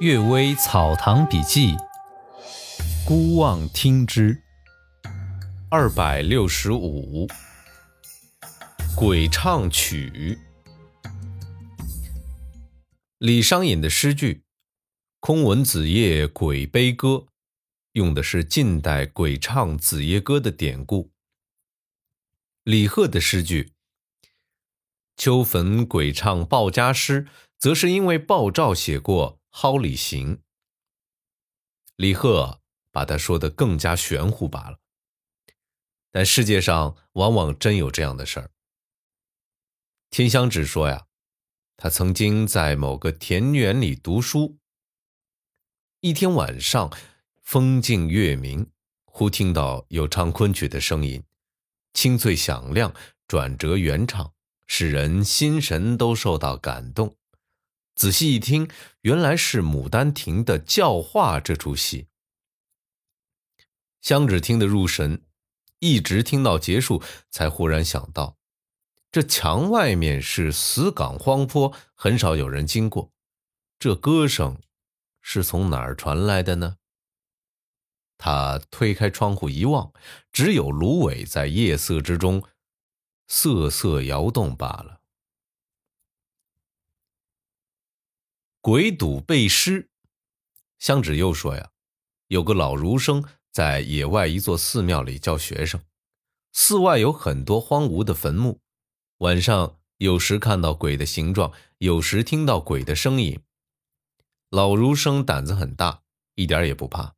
《岳微草堂笔记》，孤望听之。二百六十五，鬼唱曲。李商隐的诗句《空闻子夜鬼悲歌》，用的是近代鬼唱子夜歌的典故。李贺的诗句《秋坟鬼唱鲍家诗》，则是因为鲍照写过。蒿里行，李贺把他说的更加玄乎罢了。但世界上往往真有这样的事儿。天香只说呀，他曾经在某个田园里读书，一天晚上，风静月明，忽听到有唱昆曲的声音，清脆响亮，转折圆畅，使人心神都受到感动。仔细一听，原来是《牡丹亭》的教化这出戏。香芷听得入神，一直听到结束，才忽然想到，这墙外面是死岗荒坡，很少有人经过，这歌声是从哪儿传来的呢？他推开窗户一望，只有芦苇在夜色之中瑟瑟摇动罢了。鬼赌背诗，香芷又说呀，有个老儒生在野外一座寺庙里教学生，寺外有很多荒芜的坟墓，晚上有时看到鬼的形状，有时听到鬼的声音。老儒生胆子很大，一点也不怕，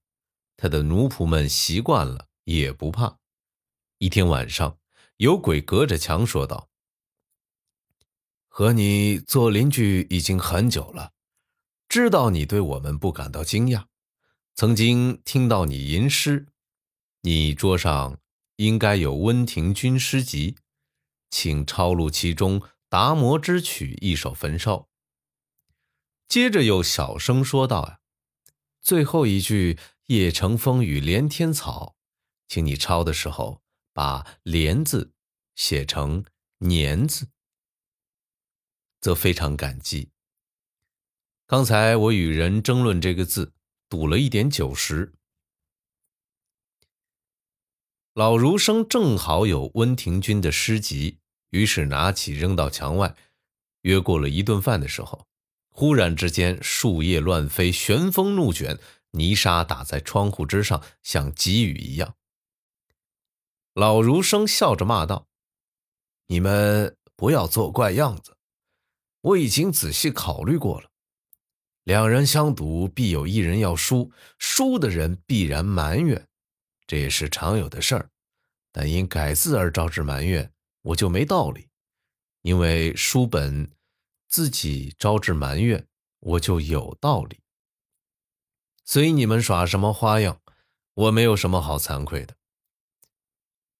他的奴仆们习惯了也不怕。一天晚上，有鬼隔着墙说道：“和你做邻居已经很久了。”知道你对我们不感到惊讶，曾经听到你吟诗，你桌上应该有温庭筠诗集，请抄录其中《达摩之曲》一首焚烧。接着又小声说道：“啊，最后一句‘夜乘风雨连天草’，请你抄的时候把‘连’字写成‘年’字，则非常感激。”刚才我与人争论这个字，赌了一点酒食。老儒生正好有温庭筠的诗集，于是拿起扔到墙外。约过了一顿饭的时候，忽然之间树叶乱飞，旋风怒卷，泥沙打在窗户之上，像急雨一样。老儒生笑着骂道：“你们不要做怪样子，我已经仔细考虑过了。”两人相赌，必有一人要输，输的人必然埋怨，这也是常有的事儿。但因改字而招致埋怨，我就没道理；因为书本自己招致埋怨，我就有道理。随你们耍什么花样，我没有什么好惭愧的。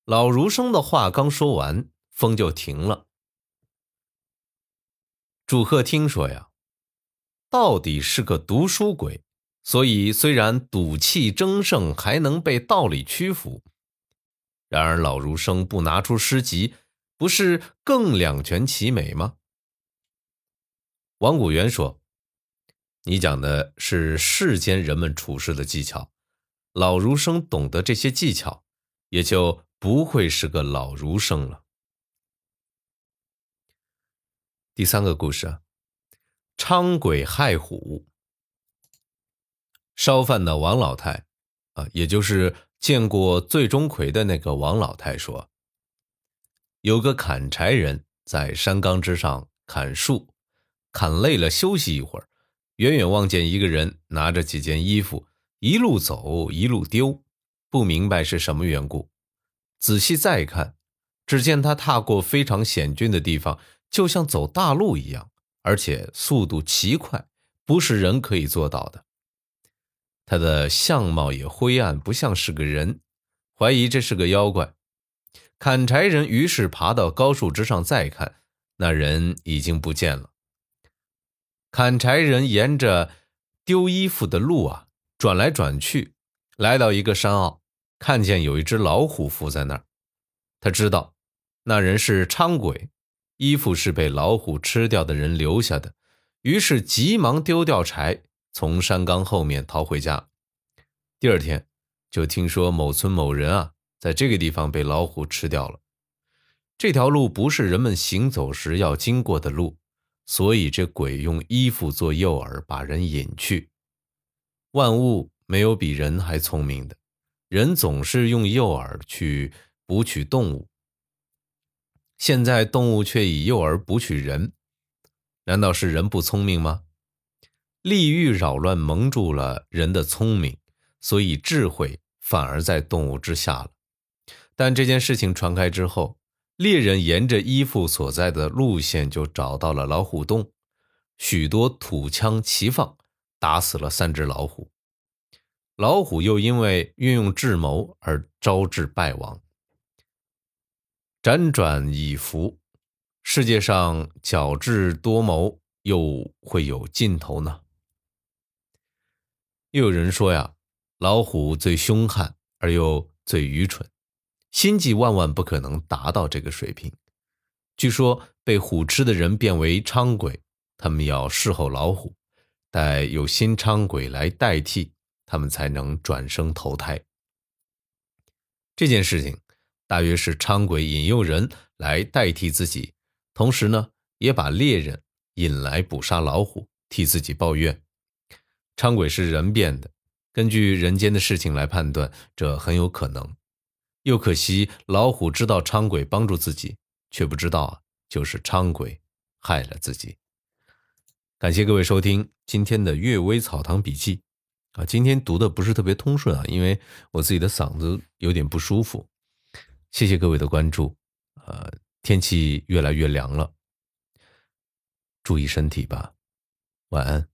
老儒生的话刚说完，风就停了。祝贺听说呀。到底是个读书鬼，所以虽然赌气争胜，还能被道理屈服。然而老儒生不拿出诗集，不是更两全其美吗？王古元说：“你讲的是世间人们处事的技巧，老儒生懂得这些技巧，也就不会是个老儒生了。”第三个故事。伥鬼害虎。烧饭的王老太，啊，也就是见过醉钟馗的那个王老太说，有个砍柴人在山岗之上砍树，砍累了休息一会儿，远远望见一个人拿着几件衣服，一路走一路丢，不明白是什么缘故。仔细再看，只见他踏过非常险峻的地方，就像走大路一样。而且速度奇快，不是人可以做到的。他的相貌也灰暗，不像是个人，怀疑这是个妖怪。砍柴人于是爬到高树之上再看，那人已经不见了。砍柴人沿着丢衣服的路啊转来转去，来到一个山坳，看见有一只老虎伏在那儿。他知道那人是伥鬼。衣服是被老虎吃掉的人留下的，于是急忙丢掉柴，从山岗后面逃回家。第二天，就听说某村某人啊，在这个地方被老虎吃掉了。这条路不是人们行走时要经过的路，所以这鬼用衣服做诱饵，把人引去。万物没有比人还聪明的，人总是用诱饵去捕取动物。现在动物却以诱饵捕取人，难道是人不聪明吗？利欲扰乱蒙住了人的聪明，所以智慧反而在动物之下了。但这件事情传开之后，猎人沿着依附所在的路线就找到了老虎洞，许多土枪齐放，打死了三只老虎。老虎又因为运用智谋而招致败亡。辗转以伏，世界上巧智多谋又会有尽头呢？又有人说呀，老虎最凶悍而又最愚蠢。心计万万不可能达到这个水平。据说被虎吃的人变为伥鬼，他们要侍候老虎，待有新伥鬼来代替，他们才能转生投胎。这件事情大约是伥鬼引诱人来代替自己，同时呢，也把猎人引来捕杀老虎，替自己报怨。伥鬼是人变的，根据人间的事情来判断，这很有可能。又可惜，老虎知道伥鬼帮助自己，却不知道啊，就是伥鬼害了自己。感谢各位收听今天的《阅微草堂笔记》啊，今天读的不是特别通顺啊，因为我自己的嗓子有点不舒服。谢谢各位的关注，呃，天气越来越凉了，注意身体吧，晚安。